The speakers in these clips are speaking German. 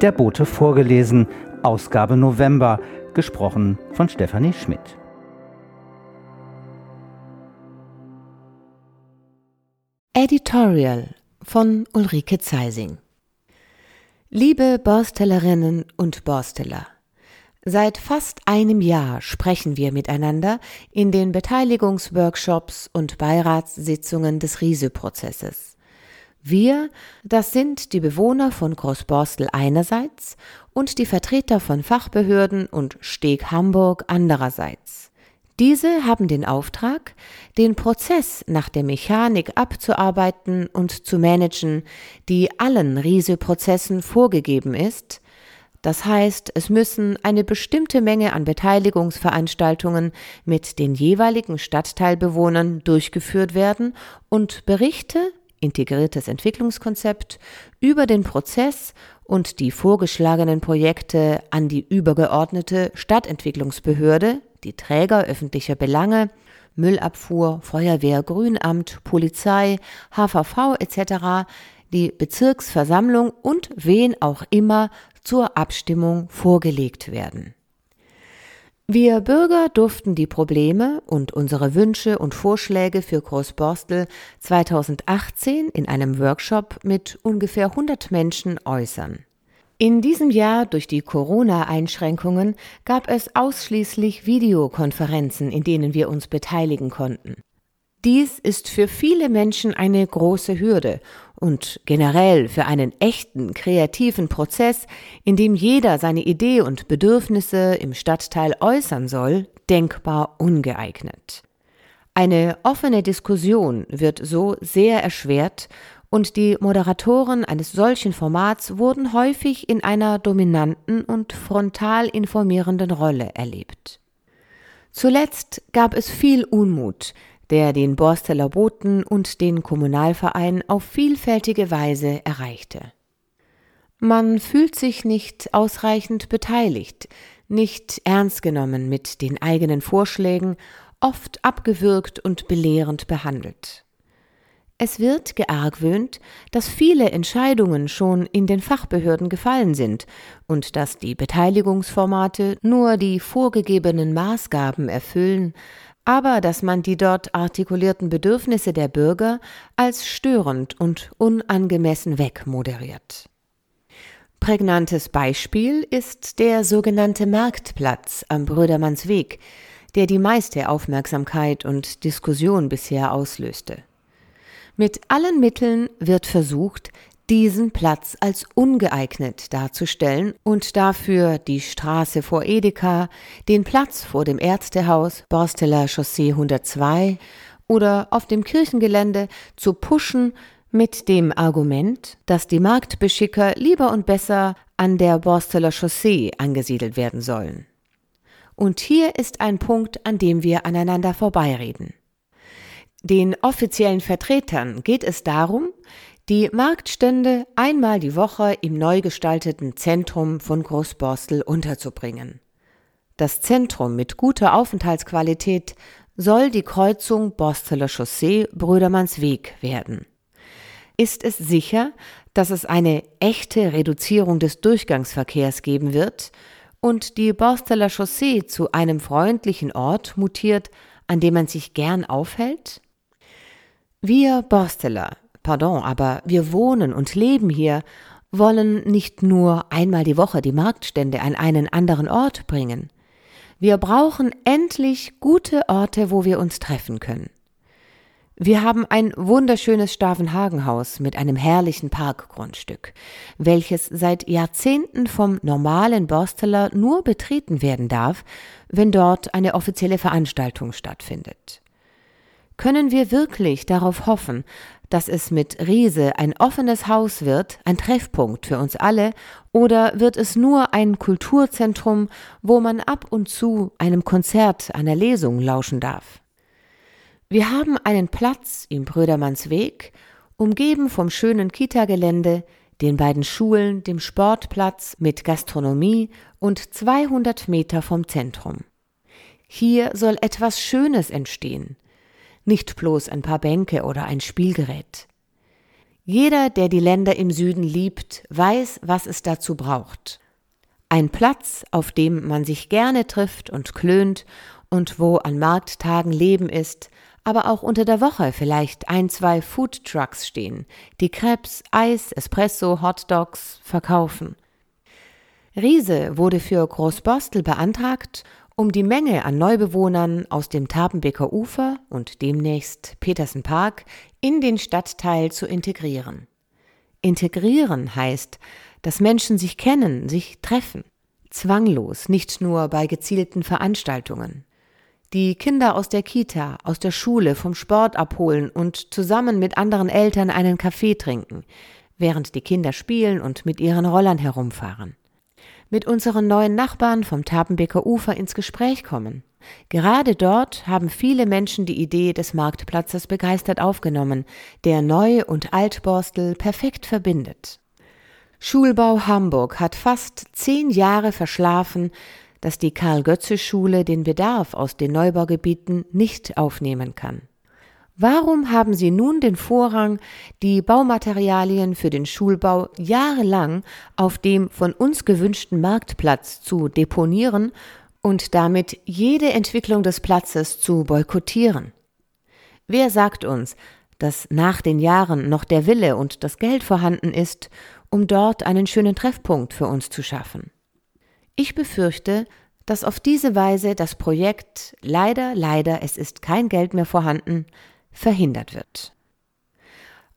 Der Bote vorgelesen, Ausgabe November, gesprochen von Stefanie Schmidt. Editorial von Ulrike Zeising Liebe Borstellerinnen und Borsteller, Seit fast einem Jahr sprechen wir miteinander in den Beteiligungsworkshops und Beiratssitzungen des Riese-Prozesses. Wir, das sind die Bewohner von Großborstel einerseits und die Vertreter von Fachbehörden und Steg Hamburg andererseits. Diese haben den Auftrag, den Prozess nach der Mechanik abzuarbeiten und zu managen, die allen Riese-Prozessen vorgegeben ist, das heißt, es müssen eine bestimmte Menge an Beteiligungsveranstaltungen mit den jeweiligen Stadtteilbewohnern durchgeführt werden und Berichte, integriertes Entwicklungskonzept, über den Prozess und die vorgeschlagenen Projekte an die übergeordnete Stadtentwicklungsbehörde, die Träger öffentlicher Belange, Müllabfuhr, Feuerwehr, Grünamt, Polizei, HVV etc., die Bezirksversammlung und wen auch immer zur Abstimmung vorgelegt werden. Wir Bürger durften die Probleme und unsere Wünsche und Vorschläge für Großborstel 2018 in einem Workshop mit ungefähr 100 Menschen äußern. In diesem Jahr durch die Corona-Einschränkungen gab es ausschließlich Videokonferenzen, in denen wir uns beteiligen konnten. Dies ist für viele Menschen eine große Hürde und generell für einen echten kreativen Prozess, in dem jeder seine Idee und Bedürfnisse im Stadtteil äußern soll, denkbar ungeeignet. Eine offene Diskussion wird so sehr erschwert und die Moderatoren eines solchen Formats wurden häufig in einer dominanten und frontal informierenden Rolle erlebt. Zuletzt gab es viel Unmut, der den Borsteller Boten und den Kommunalverein auf vielfältige Weise erreichte. Man fühlt sich nicht ausreichend beteiligt, nicht ernst genommen mit den eigenen Vorschlägen, oft abgewürgt und belehrend behandelt. Es wird geargwöhnt, dass viele Entscheidungen schon in den Fachbehörden gefallen sind und dass die Beteiligungsformate nur die vorgegebenen Maßgaben erfüllen, aber dass man die dort artikulierten Bedürfnisse der Bürger als störend und unangemessen wegmoderiert. Prägnantes Beispiel ist der sogenannte Marktplatz am Brödermannsweg, der die meiste Aufmerksamkeit und Diskussion bisher auslöste. Mit allen Mitteln wird versucht, diesen Platz als ungeeignet darzustellen und dafür die Straße vor Edeka, den Platz vor dem Ärztehaus, Borsteler Chaussee 102 oder auf dem Kirchengelände zu pushen mit dem Argument, dass die Marktbeschicker lieber und besser an der Borsteler Chaussee angesiedelt werden sollen. Und hier ist ein Punkt, an dem wir aneinander vorbeireden. Den offiziellen Vertretern geht es darum, die Marktstände einmal die Woche im neu gestalteten Zentrum von Großborstel unterzubringen. Das Zentrum mit guter Aufenthaltsqualität soll die Kreuzung Borsteler Chaussee Brödermannsweg werden. Ist es sicher, dass es eine echte Reduzierung des Durchgangsverkehrs geben wird und die Borsteler Chaussee zu einem freundlichen Ort mutiert, an dem man sich gern aufhält? Wir Borsteler pardon, aber wir wohnen und leben hier, wollen nicht nur einmal die Woche die Marktstände an einen anderen Ort bringen. Wir brauchen endlich gute Orte, wo wir uns treffen können. Wir haben ein wunderschönes Stavenhagenhaus mit einem herrlichen Parkgrundstück, welches seit Jahrzehnten vom normalen Borsteler nur betreten werden darf, wenn dort eine offizielle Veranstaltung stattfindet. Können wir wirklich darauf hoffen, dass es mit Riese ein offenes Haus wird, ein Treffpunkt für uns alle, oder wird es nur ein Kulturzentrum, wo man ab und zu einem Konzert, einer Lesung lauschen darf? Wir haben einen Platz im Brödermannsweg, umgeben vom schönen Kita-Gelände, den beiden Schulen, dem Sportplatz mit Gastronomie und 200 Meter vom Zentrum. Hier soll etwas Schönes entstehen – nicht bloß ein paar Bänke oder ein Spielgerät. Jeder, der die Länder im Süden liebt, weiß, was es dazu braucht. Ein Platz, auf dem man sich gerne trifft und klönt und wo an Markttagen Leben ist, aber auch unter der Woche vielleicht ein, zwei Food Trucks stehen, die Crepes, Eis, Espresso, Hot Dogs verkaufen. Riese wurde für Großborstel beantragt, um die Menge an Neubewohnern aus dem Tabenbeker Ufer und demnächst Petersen Park in den Stadtteil zu integrieren. Integrieren heißt, dass Menschen sich kennen, sich treffen. Zwanglos, nicht nur bei gezielten Veranstaltungen. Die Kinder aus der Kita, aus der Schule, vom Sport abholen und zusammen mit anderen Eltern einen Kaffee trinken, während die Kinder spielen und mit ihren Rollern herumfahren. Mit unseren neuen Nachbarn vom Tapenbeker Ufer ins Gespräch kommen. Gerade dort haben viele Menschen die Idee des Marktplatzes begeistert aufgenommen, der Neu- und Altborstel perfekt verbindet. Schulbau Hamburg hat fast zehn Jahre verschlafen, dass die Karl-Götze-Schule den Bedarf aus den Neubaugebieten nicht aufnehmen kann. Warum haben Sie nun den Vorrang, die Baumaterialien für den Schulbau jahrelang auf dem von uns gewünschten Marktplatz zu deponieren und damit jede Entwicklung des Platzes zu boykottieren? Wer sagt uns, dass nach den Jahren noch der Wille und das Geld vorhanden ist, um dort einen schönen Treffpunkt für uns zu schaffen. Ich befürchte, dass auf diese Weise das Projekt leider, leider, es ist kein Geld mehr vorhanden, verhindert wird.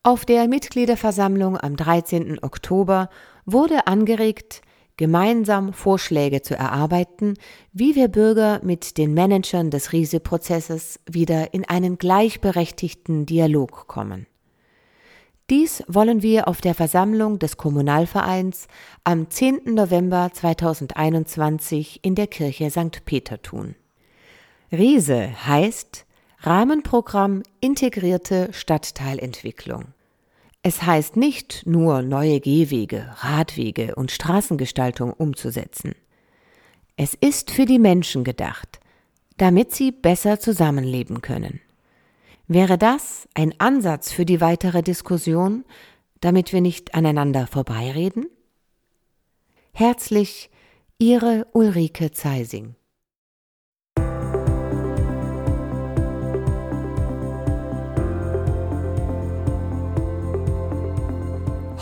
Auf der Mitgliederversammlung am 13. Oktober wurde angeregt, gemeinsam Vorschläge zu erarbeiten, wie wir Bürger mit den Managern des Riese-Prozesses wieder in einen gleichberechtigten Dialog kommen. Dies wollen wir auf der Versammlung des Kommunalvereins am 10. November 2021 in der Kirche St. Peter tun. Riese heißt Rahmenprogramm Integrierte Stadtteilentwicklung. Es heißt nicht nur neue Gehwege, Radwege und Straßengestaltung umzusetzen. Es ist für die Menschen gedacht, damit sie besser zusammenleben können. Wäre das ein Ansatz für die weitere Diskussion, damit wir nicht aneinander vorbeireden? Herzlich, Ihre Ulrike Zeising.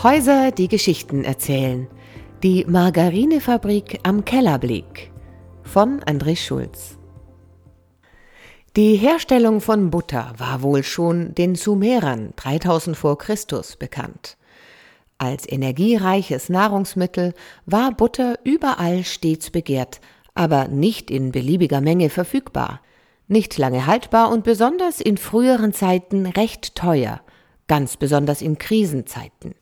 Häuser, die Geschichten erzählen. Die Margarinefabrik am Kellerblick von André Schulz. Die Herstellung von Butter war wohl schon den Sumerern 3000 vor Christus bekannt. Als energiereiches Nahrungsmittel war Butter überall stets begehrt, aber nicht in beliebiger Menge verfügbar, nicht lange haltbar und besonders in früheren Zeiten recht teuer, ganz besonders in Krisenzeiten.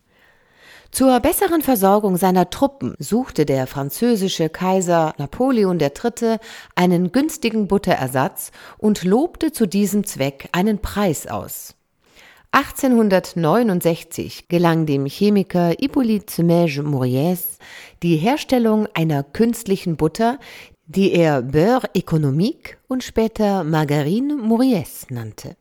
Zur besseren Versorgung seiner Truppen suchte der französische Kaiser Napoleon III. einen günstigen Butterersatz und lobte zu diesem Zweck einen Preis aus. 1869 gelang dem Chemiker Hippolyte Semège Mauriès die Herstellung einer künstlichen Butter, die er Beurre économique und später Margarine Mauriès nannte.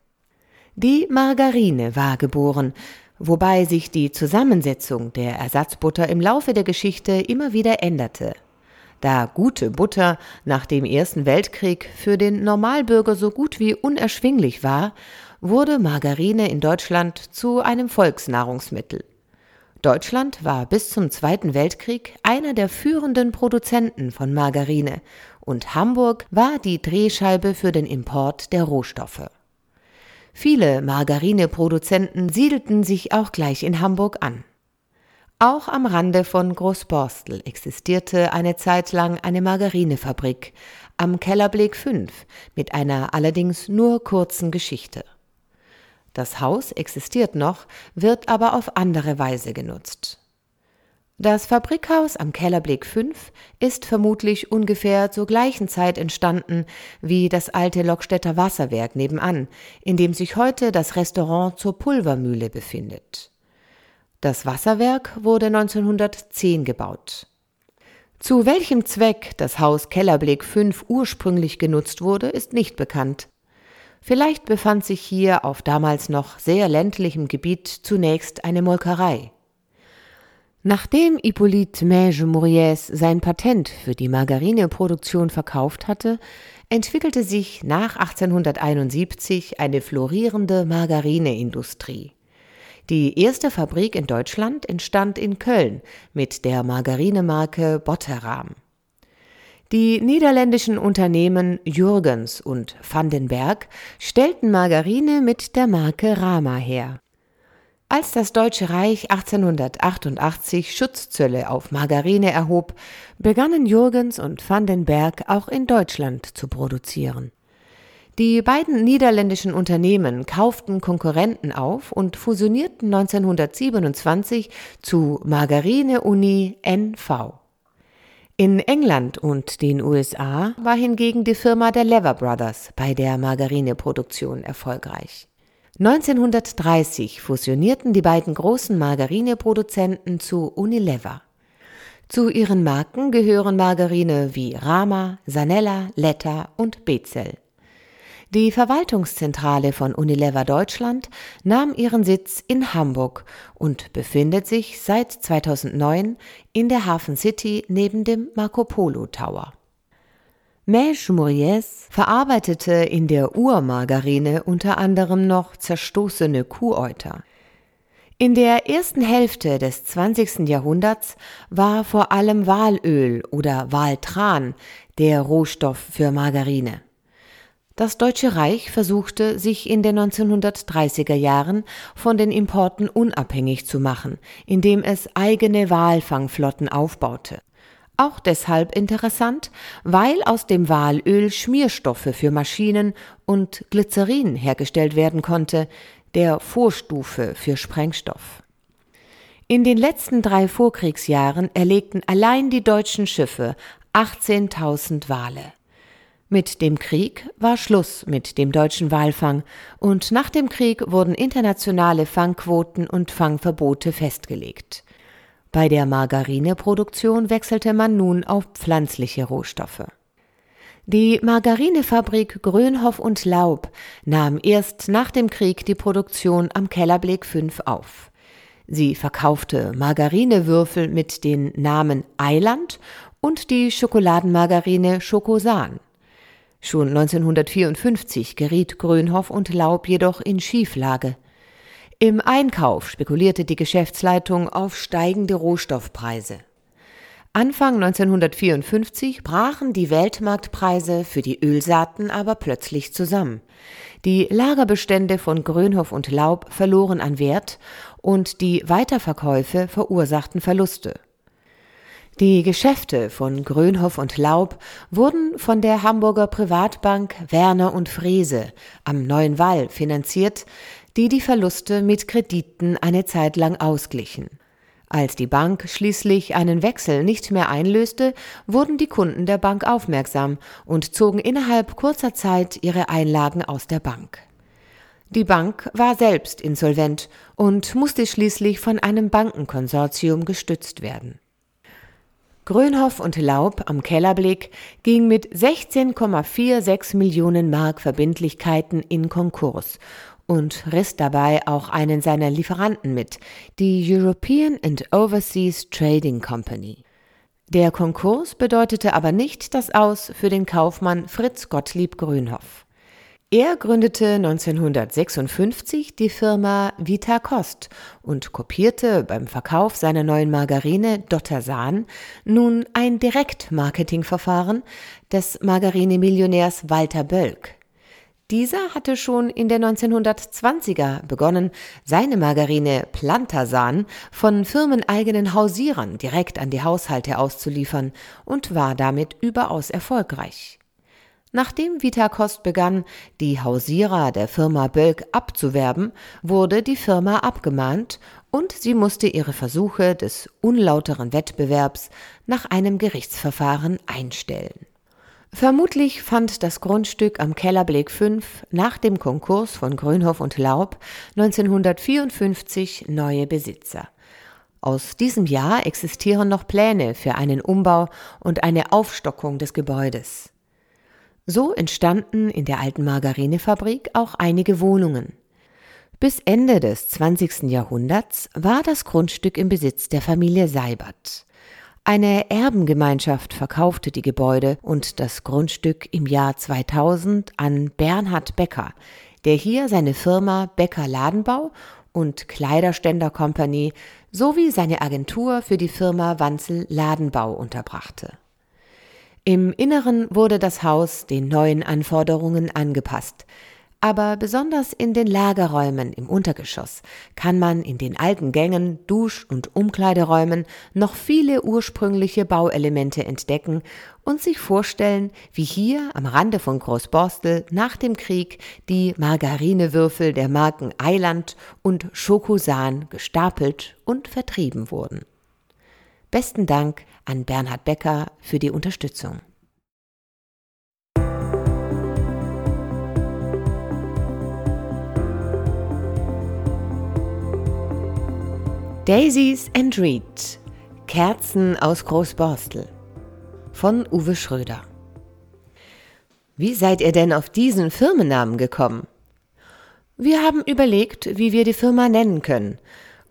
Die Margarine war geboren, wobei sich die Zusammensetzung der Ersatzbutter im Laufe der Geschichte immer wieder änderte. Da gute Butter nach dem Ersten Weltkrieg für den Normalbürger so gut wie unerschwinglich war, wurde Margarine in Deutschland zu einem Volksnahrungsmittel. Deutschland war bis zum Zweiten Weltkrieg einer der führenden Produzenten von Margarine und Hamburg war die Drehscheibe für den Import der Rohstoffe. Viele Margarineproduzenten siedelten sich auch gleich in Hamburg an. Auch am Rande von Großborstel existierte eine Zeit lang eine Margarinefabrik am Kellerblick 5 mit einer allerdings nur kurzen Geschichte. Das Haus existiert noch, wird aber auf andere Weise genutzt. Das Fabrikhaus am Kellerblick 5 ist vermutlich ungefähr zur gleichen Zeit entstanden wie das alte Lockstädter Wasserwerk nebenan, in dem sich heute das Restaurant zur Pulvermühle befindet. Das Wasserwerk wurde 1910 gebaut. Zu welchem Zweck das Haus Kellerblick 5 ursprünglich genutzt wurde, ist nicht bekannt. Vielleicht befand sich hier auf damals noch sehr ländlichem Gebiet zunächst eine Molkerei. Nachdem Hippolyte Mage Moriès sein Patent für die Margarineproduktion verkauft hatte, entwickelte sich nach 1871 eine florierende Margarineindustrie. Die erste Fabrik in Deutschland entstand in Köln mit der Margarinemarke Botteram. Die niederländischen Unternehmen Jürgens und Vandenberg stellten Margarine mit der Marke Rama her. Als das Deutsche Reich 1888 Schutzzölle auf Margarine erhob, begannen Jürgens und Vandenberg auch in Deutschland zu produzieren. Die beiden niederländischen Unternehmen kauften Konkurrenten auf und fusionierten 1927 zu Margarine Uni NV. In England und den USA war hingegen die Firma der Lever Brothers bei der Margarineproduktion erfolgreich. 1930 fusionierten die beiden großen Margarineproduzenten zu Unilever. Zu ihren Marken gehören Margarine wie Rama, Sanella, Letta und Bezel. Die Verwaltungszentrale von Unilever Deutschland nahm ihren Sitz in Hamburg und befindet sich seit 2009 in der Hafen City neben dem Marco Polo Tower. Mèche Moriès verarbeitete in der Urmargarine unter anderem noch zerstoßene Kuhäuter. In der ersten Hälfte des 20. Jahrhunderts war vor allem Walöl oder Waltran der Rohstoff für Margarine. Das Deutsche Reich versuchte, sich in den 1930er Jahren von den Importen unabhängig zu machen, indem es eigene Walfangflotten aufbaute. Auch deshalb interessant, weil aus dem Walöl Schmierstoffe für Maschinen und Glycerin hergestellt werden konnte, der Vorstufe für Sprengstoff. In den letzten drei Vorkriegsjahren erlegten allein die deutschen Schiffe 18.000 Wale. Mit dem Krieg war Schluss mit dem deutschen Walfang und nach dem Krieg wurden internationale Fangquoten und Fangverbote festgelegt. Bei der Margarineproduktion wechselte man nun auf pflanzliche Rohstoffe. Die Margarinefabrik Grönhoff und Laub nahm erst nach dem Krieg die Produktion am Kellerblick 5 auf. Sie verkaufte Margarinewürfel mit den Namen Eiland und die Schokoladenmargarine Schokosan. Schon 1954 geriet Grönhoff und Laub jedoch in Schieflage. Im Einkauf spekulierte die Geschäftsleitung auf steigende Rohstoffpreise. Anfang 1954 brachen die Weltmarktpreise für die Ölsaaten aber plötzlich zusammen. Die Lagerbestände von Grönhoff und Laub verloren an Wert und die Weiterverkäufe verursachten Verluste. Die Geschäfte von Grönhoff und Laub wurden von der Hamburger Privatbank Werner und Frese am Neuen Wall finanziert, die die Verluste mit Krediten eine Zeit lang ausglichen. Als die Bank schließlich einen Wechsel nicht mehr einlöste, wurden die Kunden der Bank aufmerksam und zogen innerhalb kurzer Zeit ihre Einlagen aus der Bank. Die Bank war selbst insolvent und musste schließlich von einem Bankenkonsortium gestützt werden. Grönhoff und Laub am Kellerblick ging mit 16,46 Millionen Mark Verbindlichkeiten in Konkurs und riss dabei auch einen seiner Lieferanten mit, die European and Overseas Trading Company. Der Konkurs bedeutete aber nicht das Aus für den Kaufmann Fritz Gottlieb Grönhoff. Er gründete 1956 die Firma Vita Kost und kopierte beim Verkauf seiner neuen Margarine Dottersan nun ein Direktmarketingverfahren des Margarine-Millionärs Walter Bölk. Dieser hatte schon in der 1920er begonnen, seine Margarine Plantasan von firmeneigenen Hausierern direkt an die Haushalte auszuliefern und war damit überaus erfolgreich. Nachdem Vitakost begann, die Hausierer der Firma Bölk abzuwerben, wurde die Firma abgemahnt und sie musste ihre Versuche des unlauteren Wettbewerbs nach einem Gerichtsverfahren einstellen. Vermutlich fand das Grundstück am Kellerblick 5 nach dem Konkurs von Grünhoff und Laub 1954 neue Besitzer. Aus diesem Jahr existieren noch Pläne für einen Umbau und eine Aufstockung des Gebäudes. So entstanden in der alten Margarinefabrik auch einige Wohnungen. Bis Ende des 20. Jahrhunderts war das Grundstück im Besitz der Familie Seibert. Eine Erbengemeinschaft verkaufte die Gebäude und das Grundstück im Jahr 2000 an Bernhard Becker, der hier seine Firma Becker Ladenbau und Kleiderständer Company sowie seine Agentur für die Firma Wanzel Ladenbau unterbrachte. Im Inneren wurde das Haus den neuen Anforderungen angepasst. Aber besonders in den Lagerräumen im Untergeschoss kann man in den alten Gängen, Dusch- und Umkleideräumen noch viele ursprüngliche Bauelemente entdecken und sich vorstellen, wie hier am Rande von Großborstel nach dem Krieg die Margarinewürfel der Marken Eiland und Schokosan gestapelt und vertrieben wurden. Besten Dank an Bernhard Becker für die Unterstützung. Daisies and Reed Kerzen aus Großborstel von Uwe Schröder. Wie seid ihr denn auf diesen Firmennamen gekommen? Wir haben überlegt, wie wir die Firma nennen können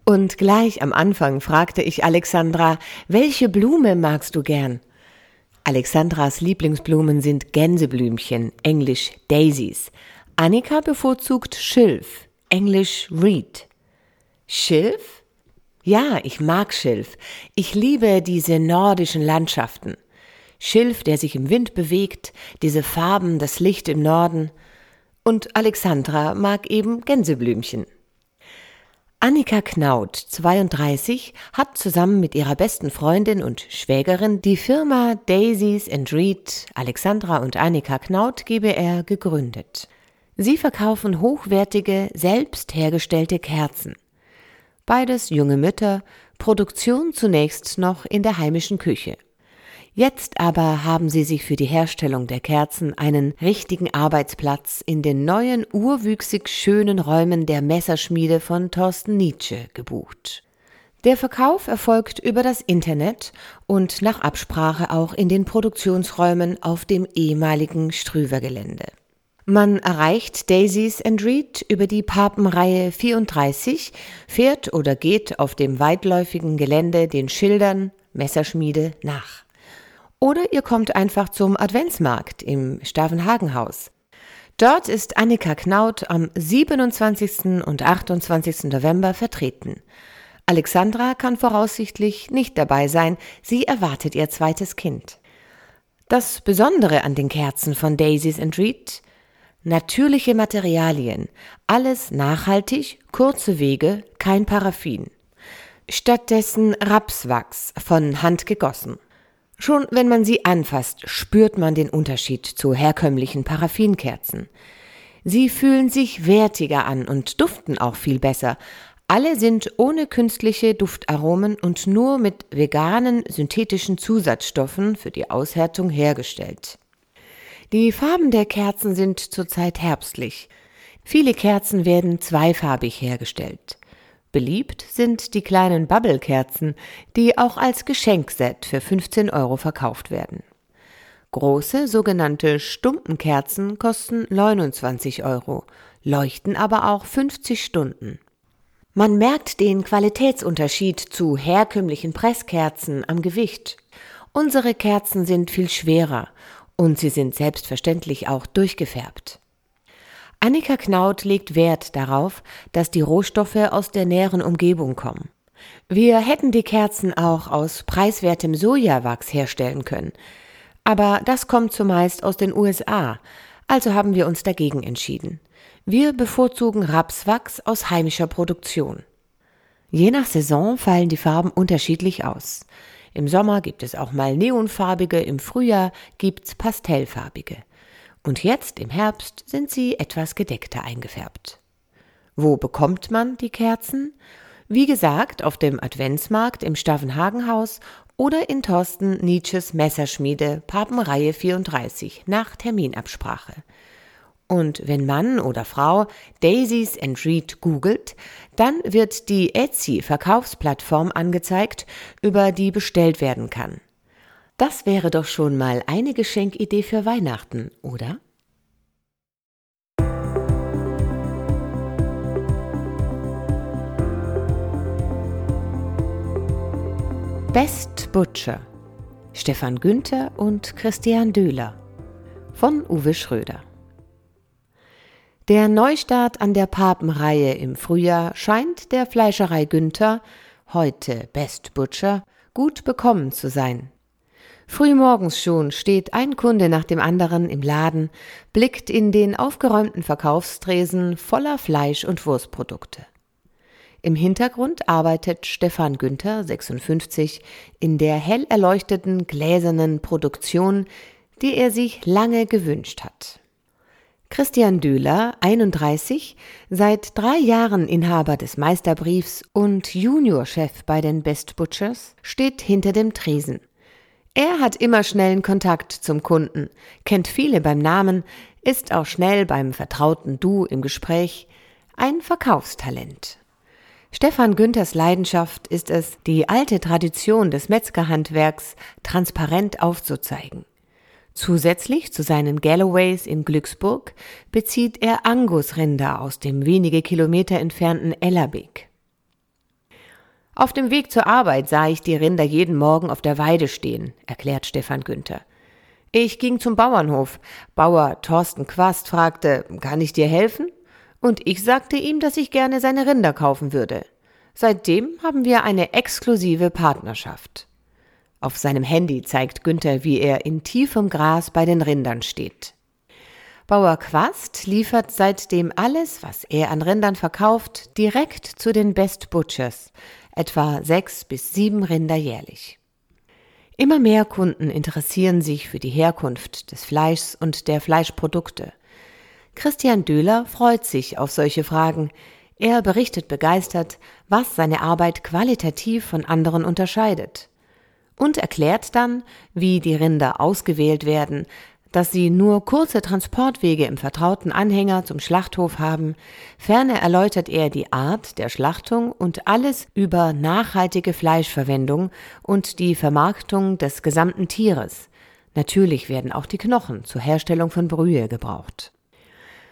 und gleich am Anfang fragte ich Alexandra, welche Blume magst du gern? Alexandras Lieblingsblumen sind Gänseblümchen, englisch Daisies. Annika bevorzugt Schilf, englisch Reed. Schilf? Ja, ich mag Schilf. Ich liebe diese nordischen Landschaften. Schilf, der sich im Wind bewegt, diese Farben, das Licht im Norden. Und Alexandra mag eben Gänseblümchen. Annika Knaut, 32, hat zusammen mit ihrer besten Freundin und Schwägerin die Firma Daisies and Reed Alexandra und Annika Knaut GbR gegründet. Sie verkaufen hochwertige, selbst hergestellte Kerzen. Beides junge Mütter, Produktion zunächst noch in der heimischen Küche. Jetzt aber haben sie sich für die Herstellung der Kerzen einen richtigen Arbeitsplatz in den neuen urwüchsig schönen Räumen der Messerschmiede von Thorsten Nietzsche gebucht. Der Verkauf erfolgt über das Internet und nach Absprache auch in den Produktionsräumen auf dem ehemaligen Strüver-Gelände. Man erreicht Daisies and Reed über die Papenreihe 34, fährt oder geht auf dem weitläufigen Gelände den Schildern Messerschmiede nach. Oder ihr kommt einfach zum Adventsmarkt im Stavenhagenhaus. Dort ist Annika Knaut am 27. und 28. November vertreten. Alexandra kann voraussichtlich nicht dabei sein, sie erwartet ihr zweites Kind. Das Besondere an den Kerzen von Daisies and Reed? Natürliche Materialien, alles nachhaltig, kurze Wege, kein Paraffin. Stattdessen Rapswachs von Hand gegossen. Schon wenn man sie anfasst, spürt man den Unterschied zu herkömmlichen Paraffinkerzen. Sie fühlen sich wertiger an und duften auch viel besser. Alle sind ohne künstliche Duftaromen und nur mit veganen synthetischen Zusatzstoffen für die Aushärtung hergestellt. Die Farben der Kerzen sind zurzeit herbstlich. Viele Kerzen werden zweifarbig hergestellt. Beliebt sind die kleinen Bubble-Kerzen, die auch als Geschenkset für 15 Euro verkauft werden. Große sogenannte Stumpenkerzen kosten 29 Euro, leuchten aber auch 50 Stunden. Man merkt den Qualitätsunterschied zu herkömmlichen Presskerzen am Gewicht. Unsere Kerzen sind viel schwerer und sie sind selbstverständlich auch durchgefärbt. Annika Knaut legt Wert darauf, dass die Rohstoffe aus der näheren Umgebung kommen. Wir hätten die Kerzen auch aus preiswertem Sojawachs herstellen können, aber das kommt zumeist aus den USA, also haben wir uns dagegen entschieden. Wir bevorzugen Rapswachs aus heimischer Produktion. Je nach Saison fallen die Farben unterschiedlich aus. Im Sommer gibt es auch mal neonfarbige, im Frühjahr gibt's pastellfarbige und jetzt im Herbst sind sie etwas gedeckter eingefärbt. Wo bekommt man die Kerzen? Wie gesagt, auf dem Adventsmarkt im Stavenhagenhaus oder in Thorsten Nietzsches Messerschmiede Papenreihe 34 nach Terminabsprache. Und wenn Mann oder Frau Daisies and Reed googelt, dann wird die Etsy Verkaufsplattform angezeigt, über die bestellt werden kann. Das wäre doch schon mal eine Geschenkidee für Weihnachten, oder? Best Butcher Stefan Günther und Christian Döhler von Uwe Schröder Der Neustart an der Papenreihe im Frühjahr scheint der Fleischerei Günther, heute Best Butcher, gut bekommen zu sein. Frühmorgens schon steht ein Kunde nach dem anderen im Laden, blickt in den aufgeräumten Verkaufstresen voller Fleisch- und Wurstprodukte. Im Hintergrund arbeitet Stefan Günther, 56, in der hell erleuchteten gläsernen Produktion, die er sich lange gewünscht hat. Christian Döhler, 31, seit drei Jahren Inhaber des Meisterbriefs und Juniorchef bei den Best Butchers, steht hinter dem Tresen. Er hat immer schnellen Kontakt zum Kunden, kennt viele beim Namen, ist auch schnell beim vertrauten Du im Gespräch, ein Verkaufstalent. Stefan Günthers Leidenschaft ist es, die alte Tradition des Metzgerhandwerks transparent aufzuzeigen. Zusätzlich zu seinen Galloways in Glücksburg bezieht er Angusrinder aus dem wenige Kilometer entfernten Ellerbeek. Auf dem Weg zur Arbeit sah ich die Rinder jeden Morgen auf der Weide stehen, erklärt Stefan Günther. Ich ging zum Bauernhof. Bauer Thorsten Quast fragte, kann ich dir helfen? Und ich sagte ihm, dass ich gerne seine Rinder kaufen würde. Seitdem haben wir eine exklusive Partnerschaft. Auf seinem Handy zeigt Günther, wie er in tiefem Gras bei den Rindern steht. Bauer Quast liefert seitdem alles, was er an Rindern verkauft, direkt zu den Best Butchers, etwa sechs bis sieben Rinder jährlich. Immer mehr Kunden interessieren sich für die Herkunft des Fleischs und der Fleischprodukte. Christian Döhler freut sich auf solche Fragen. Er berichtet begeistert, was seine Arbeit qualitativ von anderen unterscheidet. Und erklärt dann, wie die Rinder ausgewählt werden, dass sie nur kurze Transportwege im vertrauten Anhänger zum Schlachthof haben. Ferner erläutert er die Art der Schlachtung und alles über nachhaltige Fleischverwendung und die Vermarktung des gesamten Tieres. Natürlich werden auch die Knochen zur Herstellung von Brühe gebraucht.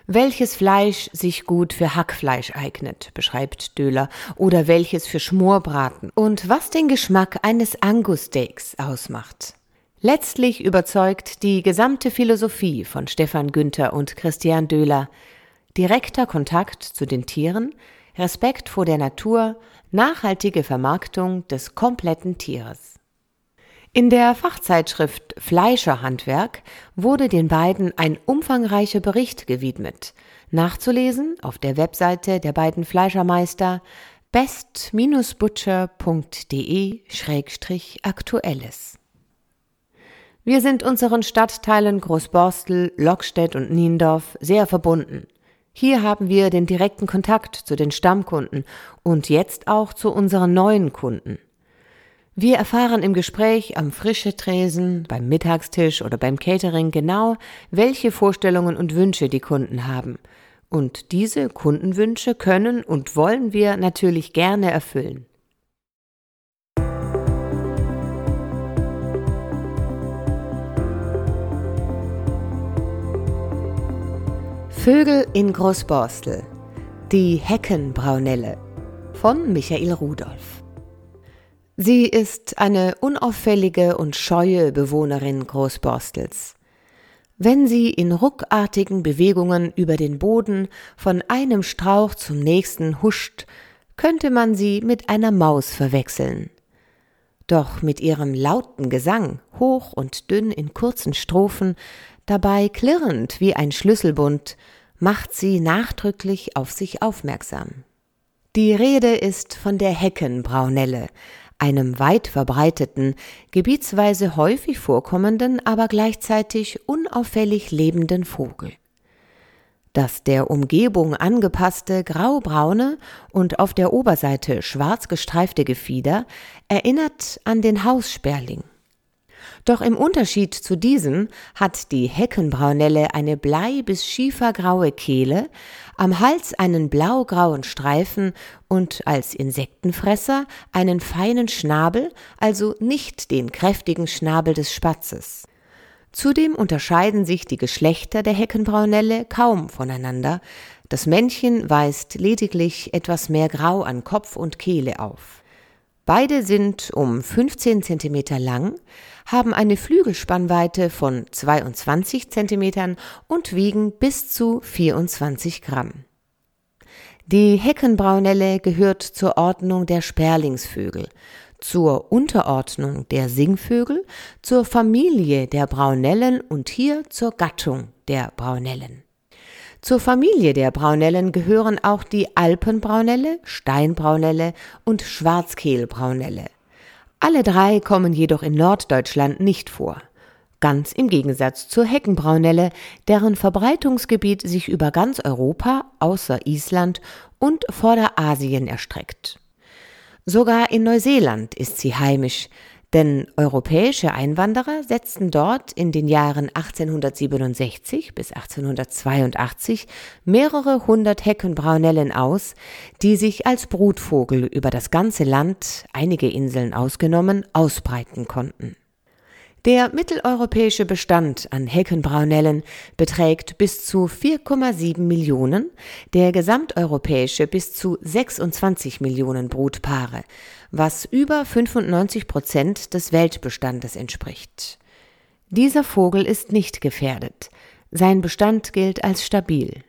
Welches Fleisch sich gut für Hackfleisch eignet, beschreibt Döhler, oder welches für Schmorbraten und was den Geschmack eines Angus-Steaks ausmacht. Letztlich überzeugt die gesamte Philosophie von Stefan Günther und Christian Döhler. Direkter Kontakt zu den Tieren, Respekt vor der Natur, nachhaltige Vermarktung des kompletten Tieres. In der Fachzeitschrift Fleischerhandwerk wurde den beiden ein umfangreicher Bericht gewidmet, nachzulesen auf der Webseite der beiden Fleischermeister best-butcher.de-aktuelles. Wir sind unseren Stadtteilen Großborstel, Lockstedt und Niendorf sehr verbunden. Hier haben wir den direkten Kontakt zu den Stammkunden und jetzt auch zu unseren neuen Kunden. Wir erfahren im Gespräch am frische Tresen, beim Mittagstisch oder beim Catering genau, welche Vorstellungen und Wünsche die Kunden haben. Und diese Kundenwünsche können und wollen wir natürlich gerne erfüllen. Vögel in Großborstel. Die Heckenbraunelle von Michael Rudolph. Sie ist eine unauffällige und scheue Bewohnerin Großborstels. Wenn sie in ruckartigen Bewegungen über den Boden von einem Strauch zum nächsten huscht, könnte man sie mit einer Maus verwechseln. Doch mit ihrem lauten Gesang, hoch und dünn in kurzen Strophen, dabei klirrend wie ein Schlüsselbund, macht sie nachdrücklich auf sich aufmerksam. Die Rede ist von der Heckenbraunelle, einem weit verbreiteten, gebietsweise häufig vorkommenden, aber gleichzeitig unauffällig lebenden Vogel. Das der Umgebung angepasste graubraune und auf der Oberseite schwarz gestreifte Gefieder erinnert an den Haussperling. Doch im Unterschied zu diesem hat die Heckenbraunelle eine blei- bis schiefergraue Kehle, am Hals einen blaugrauen Streifen und als Insektenfresser einen feinen Schnabel, also nicht den kräftigen Schnabel des Spatzes. Zudem unterscheiden sich die Geschlechter der Heckenbraunelle kaum voneinander. Das Männchen weist lediglich etwas mehr Grau an Kopf und Kehle auf. Beide sind um 15 cm lang, haben eine Flügelspannweite von 22 cm und wiegen bis zu 24 Gramm. Die Heckenbraunelle gehört zur Ordnung der Sperlingsvögel, zur Unterordnung der Singvögel, zur Familie der Braunellen und hier zur Gattung der Braunellen. Zur Familie der Braunellen gehören auch die Alpenbraunelle, Steinbraunelle und Schwarzkehlbraunelle. Alle drei kommen jedoch in Norddeutschland nicht vor. Ganz im Gegensatz zur Heckenbraunelle, deren Verbreitungsgebiet sich über ganz Europa außer Island und Vorderasien erstreckt. Sogar in Neuseeland ist sie heimisch, denn europäische Einwanderer setzten dort in den Jahren 1867 bis 1882 mehrere hundert Heckenbraunellen aus, die sich als Brutvogel über das ganze Land, einige Inseln ausgenommen, ausbreiten konnten. Der mitteleuropäische Bestand an Heckenbraunellen beträgt bis zu 4,7 Millionen, der gesamteuropäische bis zu 26 Millionen Brutpaare, was über 95 Prozent des Weltbestandes entspricht. Dieser Vogel ist nicht gefährdet. Sein Bestand gilt als stabil.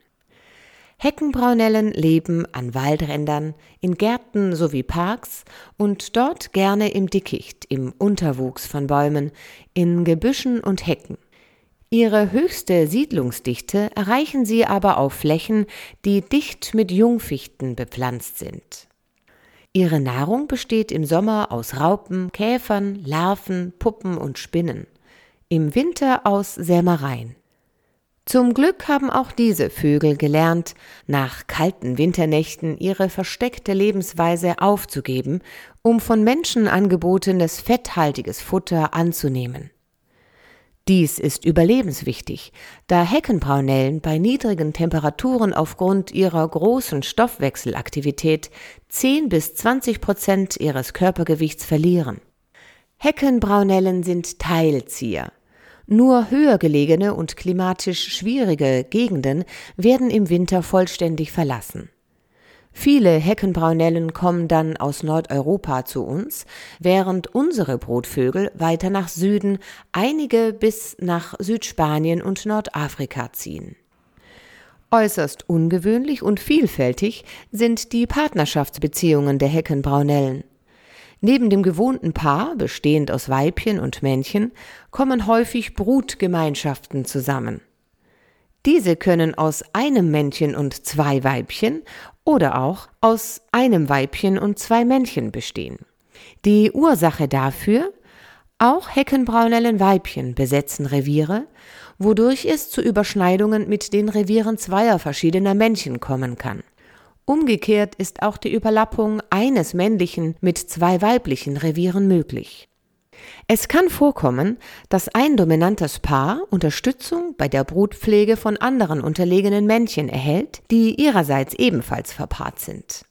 Heckenbraunellen leben an Waldrändern, in Gärten sowie Parks und dort gerne im Dickicht, im Unterwuchs von Bäumen, in Gebüschen und Hecken. Ihre höchste Siedlungsdichte erreichen sie aber auf Flächen, die dicht mit Jungfichten bepflanzt sind. Ihre Nahrung besteht im Sommer aus Raupen, Käfern, Larven, Puppen und Spinnen, im Winter aus Sämereien. Zum Glück haben auch diese Vögel gelernt, nach kalten Winternächten ihre versteckte Lebensweise aufzugeben, um von Menschen angebotenes fetthaltiges Futter anzunehmen. Dies ist überlebenswichtig, da Heckenbraunellen bei niedrigen Temperaturen aufgrund ihrer großen Stoffwechselaktivität 10 bis 20 Prozent ihres Körpergewichts verlieren. Heckenbraunellen sind Teilzieher. Nur höher gelegene und klimatisch schwierige Gegenden werden im Winter vollständig verlassen. Viele Heckenbraunellen kommen dann aus Nordeuropa zu uns, während unsere Brutvögel weiter nach Süden, einige bis nach Südspanien und Nordafrika ziehen. Äußerst ungewöhnlich und vielfältig sind die Partnerschaftsbeziehungen der Heckenbraunellen. Neben dem gewohnten Paar, bestehend aus Weibchen und Männchen, kommen häufig Brutgemeinschaften zusammen. Diese können aus einem Männchen und zwei Weibchen oder auch aus einem Weibchen und zwei Männchen bestehen. Die Ursache dafür? Auch Heckenbraunellenweibchen besetzen Reviere, wodurch es zu Überschneidungen mit den Revieren zweier verschiedener Männchen kommen kann. Umgekehrt ist auch die Überlappung eines männlichen mit zwei weiblichen Revieren möglich. Es kann vorkommen, dass ein dominantes Paar Unterstützung bei der Brutpflege von anderen unterlegenen Männchen erhält, die ihrerseits ebenfalls verpaart sind.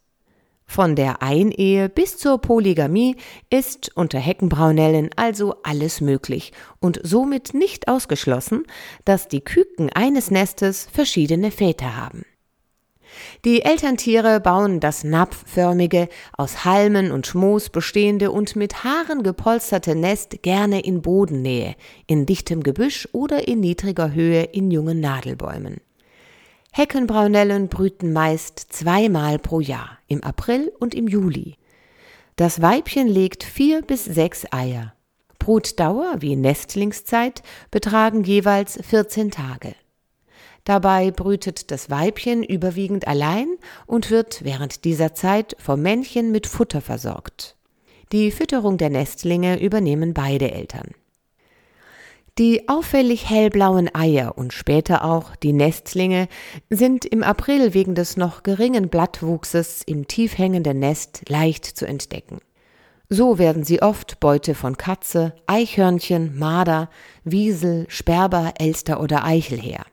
Von der Einehe bis zur Polygamie ist unter Heckenbraunellen also alles möglich und somit nicht ausgeschlossen, dass die Küken eines Nestes verschiedene Väter haben. Die Elterntiere bauen das napfförmige, aus Halmen und Schmoos bestehende und mit Haaren gepolsterte Nest gerne in Bodennähe, in dichtem Gebüsch oder in niedriger Höhe in jungen Nadelbäumen. Heckenbraunellen brüten meist zweimal pro Jahr, im April und im Juli. Das Weibchen legt vier bis sechs Eier. Brutdauer wie Nestlingszeit betragen jeweils 14 Tage. Dabei brütet das Weibchen überwiegend allein und wird während dieser Zeit vom Männchen mit Futter versorgt. Die Fütterung der Nestlinge übernehmen beide Eltern. Die auffällig hellblauen Eier und später auch die Nestlinge sind im April wegen des noch geringen Blattwuchses im tief hängenden Nest leicht zu entdecken. So werden sie oft Beute von Katze, Eichhörnchen, Marder, Wiesel, Sperber, Elster oder Eichelheer.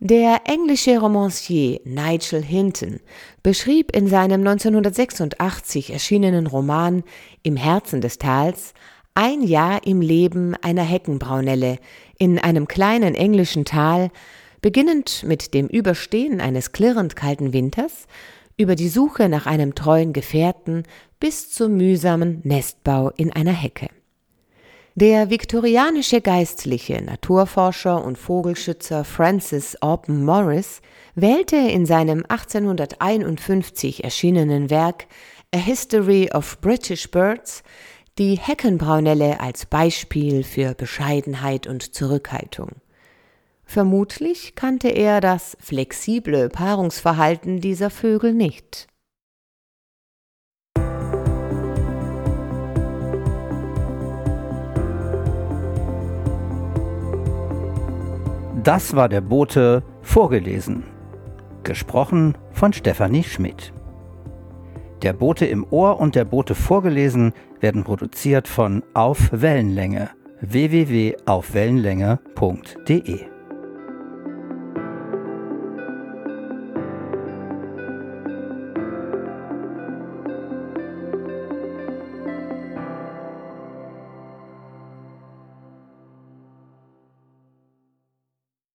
Der englische Romancier Nigel Hinton beschrieb in seinem 1986 erschienenen Roman Im Herzen des Tals ein Jahr im Leben einer Heckenbraunelle in einem kleinen englischen Tal, beginnend mit dem Überstehen eines klirrend kalten Winters, über die Suche nach einem treuen Gefährten bis zum mühsamen Nestbau in einer Hecke. Der viktorianische Geistliche, Naturforscher und Vogelschützer Francis Orpen Morris wählte in seinem 1851 erschienenen Werk A History of British Birds die Heckenbraunelle als Beispiel für Bescheidenheit und Zurückhaltung. Vermutlich kannte er das flexible Paarungsverhalten dieser Vögel nicht. Das war der Bote vorgelesen. Gesprochen von Stefanie Schmidt. Der Bote im Ohr und der Bote vorgelesen werden produziert von Auf Wellenlänge www.aufwellenlänge.de